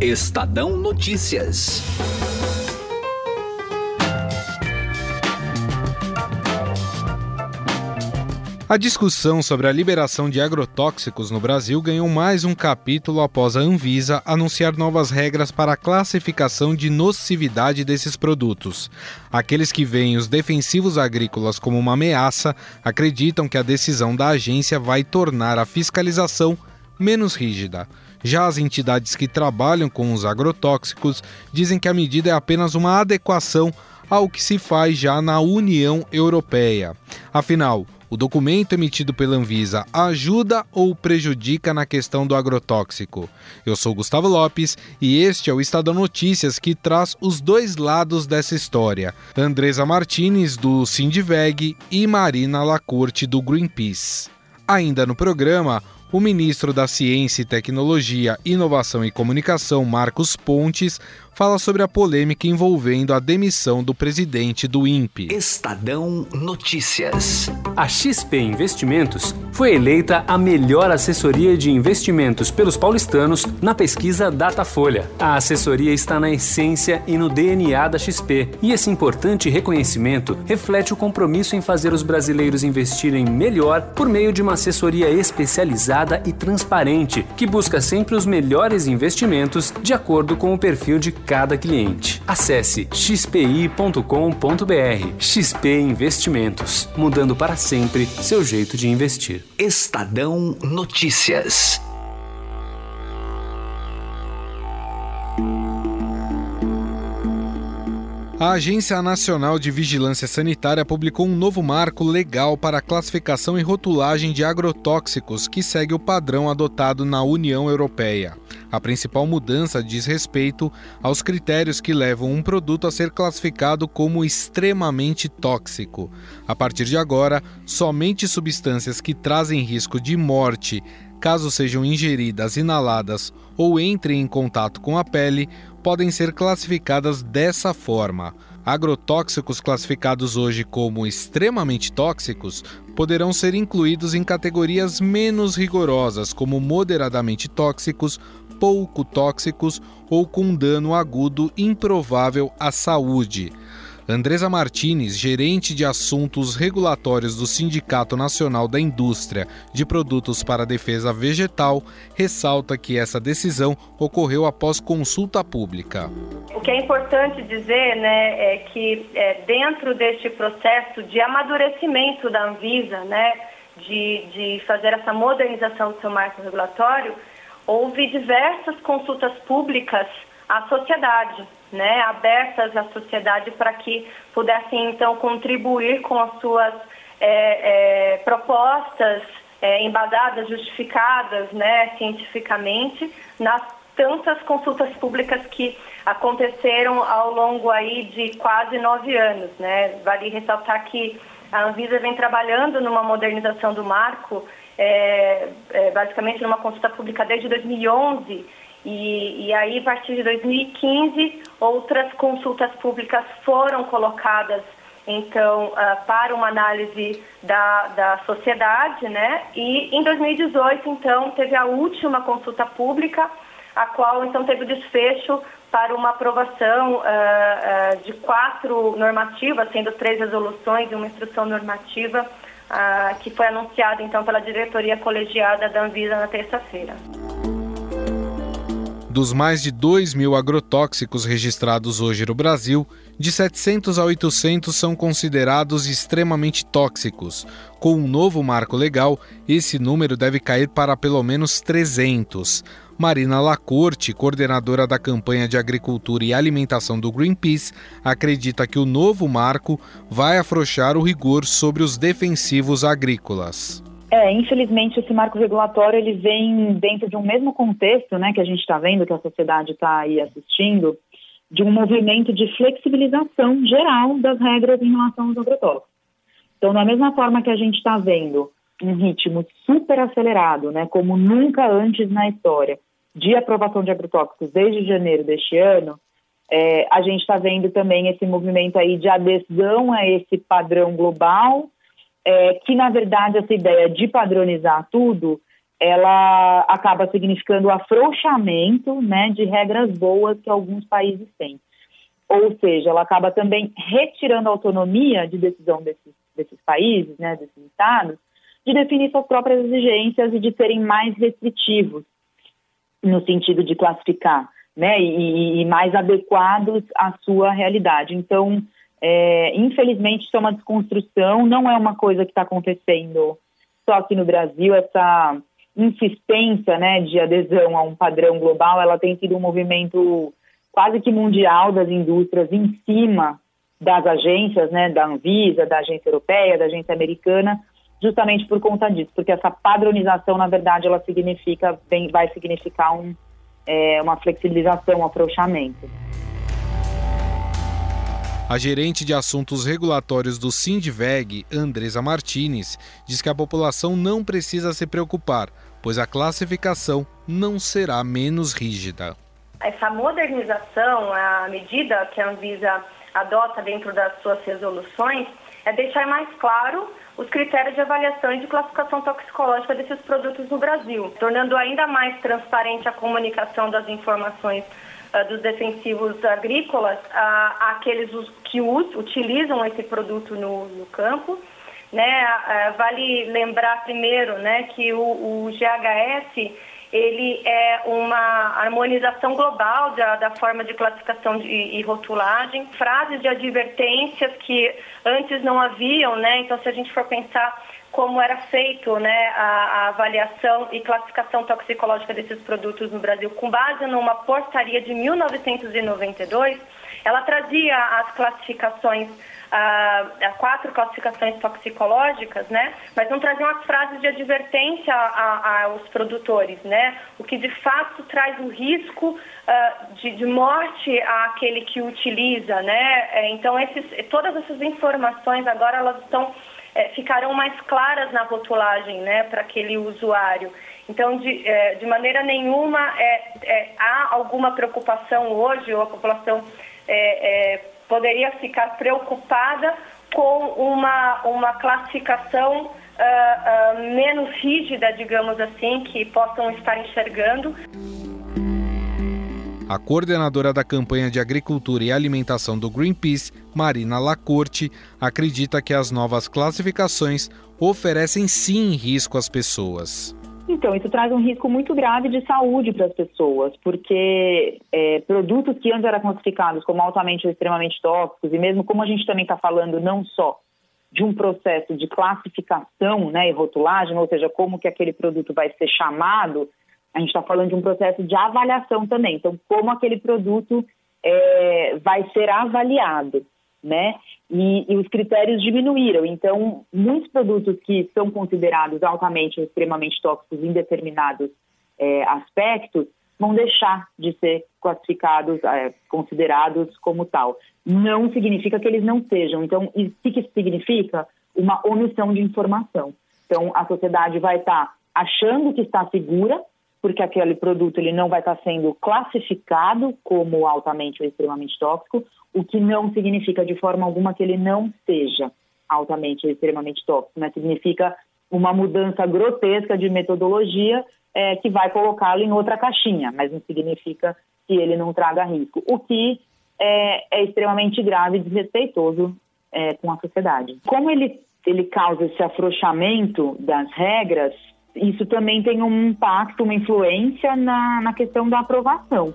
Estadão Notícias. A discussão sobre a liberação de agrotóxicos no Brasil ganhou mais um capítulo após a Anvisa anunciar novas regras para a classificação de nocividade desses produtos. Aqueles que veem os defensivos agrícolas como uma ameaça acreditam que a decisão da agência vai tornar a fiscalização menos rígida. Já as entidades que trabalham com os agrotóxicos dizem que a medida é apenas uma adequação ao que se faz já na União Europeia. Afinal, o documento emitido pela Anvisa ajuda ou prejudica na questão do agrotóxico? Eu sou Gustavo Lopes e este é o Estadão Notícias que traz os dois lados dessa história. Andresa Martinez, do Sindiveg, e Marina Lacorte, do Greenpeace. Ainda no programa, o ministro da Ciência e Tecnologia, Inovação e Comunicação, Marcos Pontes, fala sobre a polêmica envolvendo a demissão do presidente do INPE. Estadão Notícias. A XP Investimentos foi eleita a melhor assessoria de investimentos pelos paulistanos na pesquisa Datafolha. A assessoria está na essência e no DNA da XP, e esse importante reconhecimento reflete o compromisso em fazer os brasileiros investirem melhor por meio de uma assessoria especializada e transparente, que busca sempre os melhores investimentos de acordo com o perfil de cada cliente. Acesse xpi.com.br. XP Investimentos, mudando para sempre seu jeito de investir. Estadão Notícias. A Agência Nacional de Vigilância Sanitária publicou um novo marco legal para a classificação e rotulagem de agrotóxicos que segue o padrão adotado na União Europeia. A principal mudança diz respeito aos critérios que levam um produto a ser classificado como extremamente tóxico. A partir de agora, somente substâncias que trazem risco de morte, caso sejam ingeridas, inaladas ou entrem em contato com a pele, podem ser classificadas dessa forma. Agrotóxicos classificados hoje como extremamente tóxicos poderão ser incluídos em categorias menos rigorosas, como moderadamente tóxicos, pouco tóxicos ou com dano agudo improvável à saúde. Andresa Martinez, gerente de assuntos regulatórios do Sindicato Nacional da Indústria de Produtos para Defesa Vegetal, ressalta que essa decisão ocorreu após consulta pública. O que é importante dizer né, é que é, dentro deste processo de amadurecimento da Anvisa, né, de, de fazer essa modernização do seu marco regulatório, houve diversas consultas públicas à sociedade, né, abertas à sociedade para que pudessem então contribuir com as suas é, é, propostas é, embasadas, justificadas, né, cientificamente nas tantas consultas públicas que aconteceram ao longo aí de quase nove anos, né. Vale ressaltar que a Anvisa vem trabalhando numa modernização do marco é, é, basicamente numa consulta pública desde 2011 e, e, aí a partir de 2015 outras consultas públicas foram colocadas então uh, para uma análise da, da sociedade, né? E em 2018 então teve a última consulta pública, a qual então teve o desfecho para uma aprovação uh, uh, de quatro normativas, sendo três resoluções e uma instrução normativa ah, que foi anunciada então pela diretoria colegiada da Anvisa na terça-feira. Dos mais de 2 mil agrotóxicos registrados hoje no Brasil, de 700 a 800 são considerados extremamente tóxicos. Com um novo marco legal, esse número deve cair para pelo menos 300. Marina Lacorte, coordenadora da campanha de agricultura e alimentação do Greenpeace, acredita que o novo marco vai afrouxar o rigor sobre os defensivos agrícolas. É, infelizmente esse marco regulatório ele vem dentro de um mesmo contexto, né, que a gente está vendo, que a sociedade está aí assistindo, de um movimento de flexibilização geral das regras em relação aos agrotóxicos. Então, da mesma forma que a gente está vendo um ritmo super acelerado, né, como nunca antes na história, de aprovação de agrotóxicos desde janeiro deste ano, é, a gente está vendo também esse movimento aí de adesão a esse padrão global, é, que na verdade essa ideia de padronizar tudo ela acaba significando o afrouxamento né, de regras boas que alguns países têm. Ou seja, ela acaba também retirando a autonomia de decisão desses, desses países, né, desses estados, de definir suas próprias exigências e de serem mais restritivos no sentido de classificar, né, e, e mais adequados à sua realidade. Então, é, infelizmente, isso é uma desconstrução, não é uma coisa que está acontecendo só aqui no Brasil, essa insistência né, de adesão a um padrão global, ela tem sido um movimento quase que mundial das indústrias em cima das agências, né, da Anvisa, da agência europeia, da agência americana, justamente por conta disso, porque essa padronização, na verdade, ela significa, vai significar um, é, uma flexibilização, um afrouxamento. A gerente de assuntos regulatórios do Sindveg, Andresa Martinez, diz que a população não precisa se preocupar, pois a classificação não será menos rígida. Essa modernização, a medida que a Anvisa adota dentro das suas resoluções, é deixar mais claro os critérios de avaliação e de classificação toxicológica desses produtos no Brasil, tornando ainda mais transparente a comunicação das informações uh, dos defensivos agrícolas uh, àqueles que us, utilizam esse produto no, no campo. Né? Uh, vale lembrar primeiro né, que o, o GHS ele é uma harmonização global da, da forma de classificação de, e rotulagem, frases de advertências que antes não haviam, né? Então, se a gente for pensar como era feito né, a, a, avaliação e classificação toxicológica desses produtos no Brasil, com base numa portaria de 1992, ela trazia as classificações a, a quatro classificações toxicológicas, né? Mas não traziam as frases de advertência aos produtores, né? O que de fato traz o risco uh, de, de, morte àquele que utiliza, né? É, então esses, todas essas informações agora elas estão é, ficarão mais claras na rotulagem, né? Para aquele usuário. Então, de, é, de maneira nenhuma é, é, há alguma preocupação hoje, ou a população é, é, poderia ficar preocupada com uma, uma classificação uh, uh, menos rígida, digamos assim, que possam estar enxergando. A coordenadora da campanha de agricultura e alimentação do Greenpeace, Marina Lacorte, acredita que as novas classificações oferecem sim risco às pessoas. Então, isso traz um risco muito grave de saúde para as pessoas, porque é, produtos que antes eram classificados como altamente ou extremamente tóxicos, e mesmo como a gente também está falando não só de um processo de classificação né, e rotulagem, ou seja, como que aquele produto vai ser chamado, a gente está falando de um processo de avaliação também. Então, como aquele produto é, vai ser avaliado né? E, e, os critérios diminuíram. Então, muitos produtos que são considerados altamente ou extremamente tóxicos em determinados é, aspectos vão deixar de ser classificados, é, considerados como tal. Não significa que eles não sejam. Então, o que significa? Uma omissão de informação. Então, a sociedade vai estar achando que está segura, porque aquele produto ele não vai estar sendo classificado como altamente ou extremamente tóxico, o que não significa de forma alguma que ele não seja altamente ou extremamente tóxico, né? significa uma mudança grotesca de metodologia é, que vai colocá-lo em outra caixinha, mas não significa que ele não traga risco, o que é, é extremamente grave e desrespeitoso é, com a sociedade. Como ele, ele causa esse afrouxamento das regras, isso também tem um impacto, uma influência na, na questão da aprovação.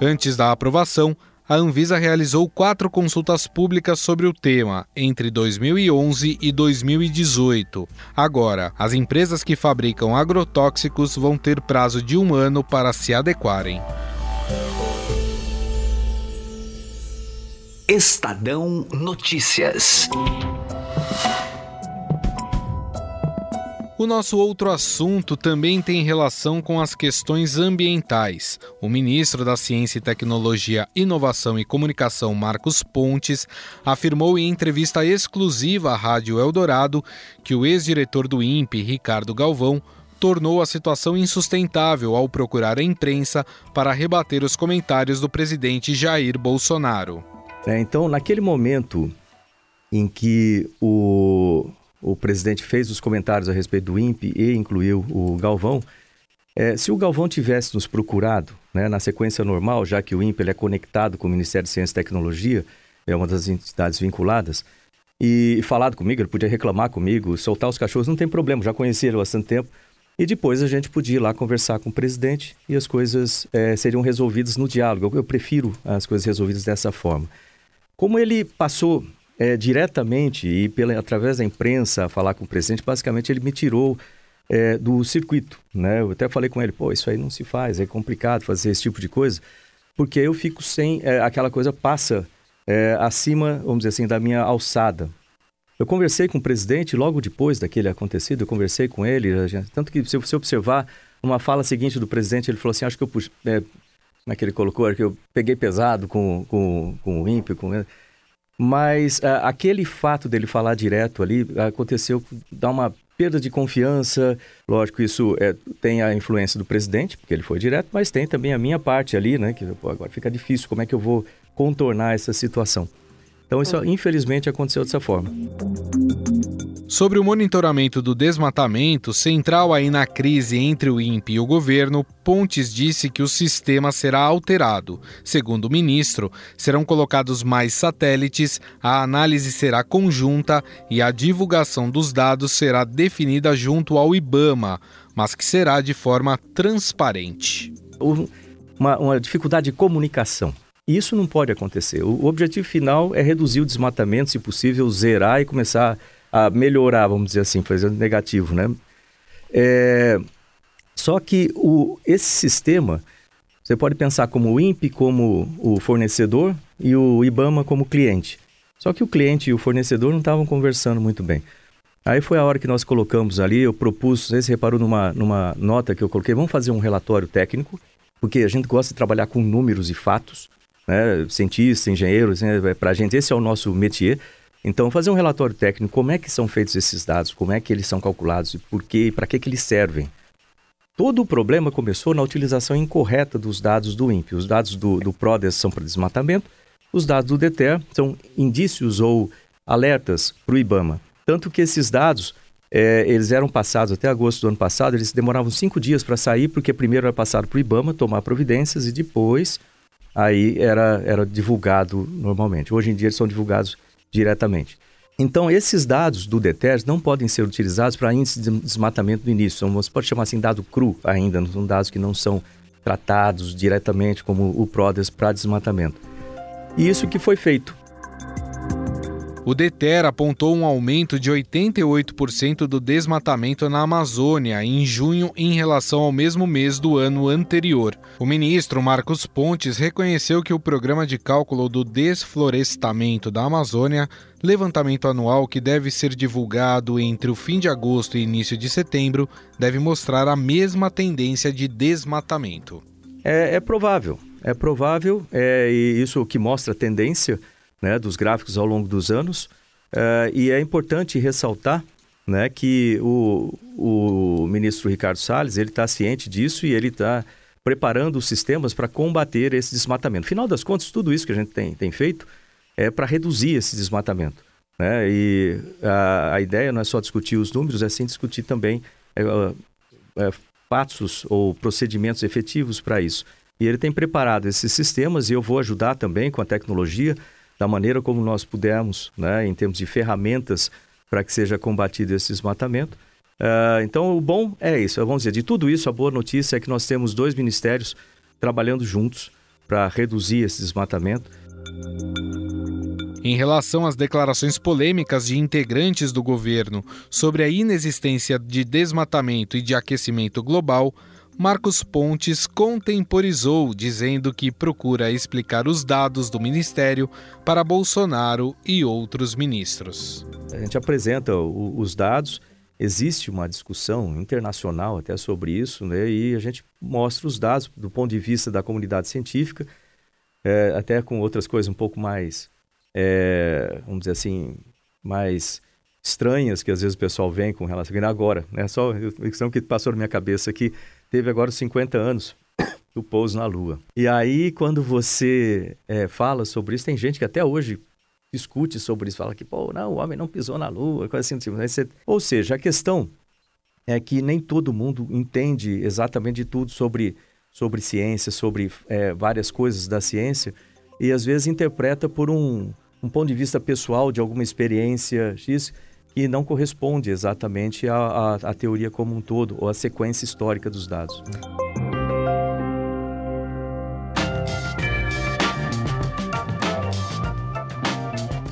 Antes da aprovação, a Anvisa realizou quatro consultas públicas sobre o tema entre 2011 e 2018. Agora, as empresas que fabricam agrotóxicos vão ter prazo de um ano para se adequarem. Estadão Notícias. O nosso outro assunto também tem relação com as questões ambientais. O ministro da Ciência e Tecnologia, Inovação e Comunicação, Marcos Pontes, afirmou em entrevista exclusiva à Rádio Eldorado que o ex-diretor do INPE, Ricardo Galvão, tornou a situação insustentável ao procurar a imprensa para rebater os comentários do presidente Jair Bolsonaro. É, então, naquele momento em que o o presidente fez os comentários a respeito do INPE e incluiu o Galvão, é, se o Galvão tivesse nos procurado né, na sequência normal, já que o INPE é conectado com o Ministério de Ciência e Tecnologia, é uma das entidades vinculadas, e falado comigo, ele podia reclamar comigo, soltar os cachorros, não tem problema, já conhecia ele há bastante tempo. E depois a gente podia ir lá conversar com o presidente e as coisas é, seriam resolvidas no diálogo. Eu, prefiro as coisas resolvidas dessa forma. Como ele passou é, diretamente e pela, através da imprensa falar com o presidente, basicamente ele me tirou é, do circuito. Né? Eu até falei com ele, pô, isso aí não se faz, é complicado fazer esse tipo de coisa, porque eu fico sem, é, aquela coisa passa é, acima, vamos dizer assim, da minha alçada. Eu conversei com o presidente logo depois daquele acontecido, eu conversei com ele, tanto que se você observar uma fala seguinte do presidente, ele falou assim, acho que eu puxei, é, como é que ele colocou, que eu peguei pesado com, com, com o ímpio, com. Mas uh, aquele fato dele falar direto ali aconteceu, dá uma perda de confiança. Lógico, isso é, tem a influência do presidente, porque ele foi direto, mas tem também a minha parte ali, né? Que pô, agora fica difícil, como é que eu vou contornar essa situação? Então, isso infelizmente aconteceu dessa forma. Sobre o monitoramento do desmatamento, central aí na crise entre o INPE e o governo, Pontes disse que o sistema será alterado. Segundo o ministro, serão colocados mais satélites, a análise será conjunta e a divulgação dos dados será definida junto ao IBAMA, mas que será de forma transparente. Uma, uma dificuldade de comunicação. Isso não pode acontecer. O objetivo final é reduzir o desmatamento, se possível, zerar e começar a melhorar, vamos dizer assim, fazendo negativo, né? É, só que o, esse sistema, você pode pensar como o INPE como o fornecedor e o IBAMA como cliente. Só que o cliente e o fornecedor não estavam conversando muito bem. Aí foi a hora que nós colocamos ali, eu propus, você reparou numa, numa nota que eu coloquei, vamos fazer um relatório técnico, porque a gente gosta de trabalhar com números e fatos, né? cientistas, engenheiros, né? para a gente esse é o nosso métier. Então, fazer um relatório técnico, como é que são feitos esses dados, como é que eles são calculados, por quê, para que, que eles servem. Todo o problema começou na utilização incorreta dos dados do INPE. Os dados do, do PRODES são para desmatamento, os dados do DETER são indícios ou alertas para o IBAMA. Tanto que esses dados, é, eles eram passados até agosto do ano passado, eles demoravam cinco dias para sair, porque primeiro era passado para o IBAMA tomar providências e depois aí era, era divulgado normalmente. Hoje em dia eles são divulgados diretamente. Então, esses dados do DETERS não podem ser utilizados para índice de desmatamento do início. Você pode chamar assim dado cru ainda, são dados que não são tratados diretamente como o PRODES para desmatamento. E isso que foi feito. O DETER apontou um aumento de 88% do desmatamento na Amazônia em junho em relação ao mesmo mês do ano anterior. O ministro Marcos Pontes reconheceu que o programa de cálculo do desflorestamento da Amazônia, levantamento anual que deve ser divulgado entre o fim de agosto e início de setembro, deve mostrar a mesma tendência de desmatamento. É, é provável, é provável, é, e isso que mostra a tendência né, dos gráficos ao longo dos anos. Uh, e é importante ressaltar né, que o, o ministro Ricardo Salles está ciente disso e ele está preparando os sistemas para combater esse desmatamento. Final das contas, tudo isso que a gente tem, tem feito é para reduzir esse desmatamento. Né? E a, a, ideia não é só discutir os números, é sim discutir também é, é, passos ou procedimentos efetivos para isso. E ele tem preparado esses sistemas e eu vou ajudar também com a tecnologia da maneira como nós pudermos, né, em termos de ferramentas para que seja combatido esse desmatamento. Uh, então, o bom é isso. Vamos dizer, de tudo isso, a boa notícia é que nós temos dois ministérios trabalhando juntos para reduzir esse desmatamento. Em relação às declarações polêmicas de integrantes do governo sobre a inexistência de desmatamento e de aquecimento global, Marcos Pontes contemporizou, dizendo que procura explicar os dados do ministério para Bolsonaro e outros ministros. A gente apresenta os dados, existe uma discussão internacional até sobre isso, né? e a gente mostra os dados do ponto de vista da comunidade científica, é, até com outras coisas um pouco mais, é, vamos dizer assim, mais estranhas que às vezes o pessoal vem com relação agora, né? Só a questão que passou na minha cabeça aqui teve agora os 50 anos do pouso na Lua. E aí, quando você é, fala sobre isso, tem gente que até hoje discute sobre isso, fala que, pô, não, o homem não pisou na lua, coisa assim. Tipo, você... Ou seja, a questão é que nem todo mundo entende exatamente de tudo sobre, sobre ciência, sobre é, várias coisas da ciência, e às vezes interpreta por um, um ponto de vista pessoal, de alguma experiência que não corresponde exatamente à, à, à teoria como um todo, ou à sequência histórica dos dados.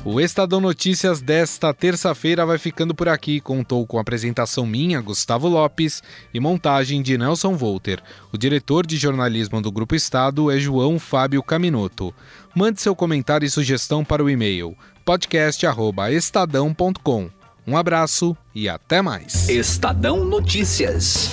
O Estadão Notícias desta terça-feira vai ficando por aqui. Contou com apresentação minha, Gustavo Lopes, e montagem de Nelson Volter. O diretor de jornalismo do Grupo Estado é João Fábio Caminoto. Mande seu comentário e sugestão para o e-mail podcast@estadão.com. Um abraço e até mais. Estadão Notícias.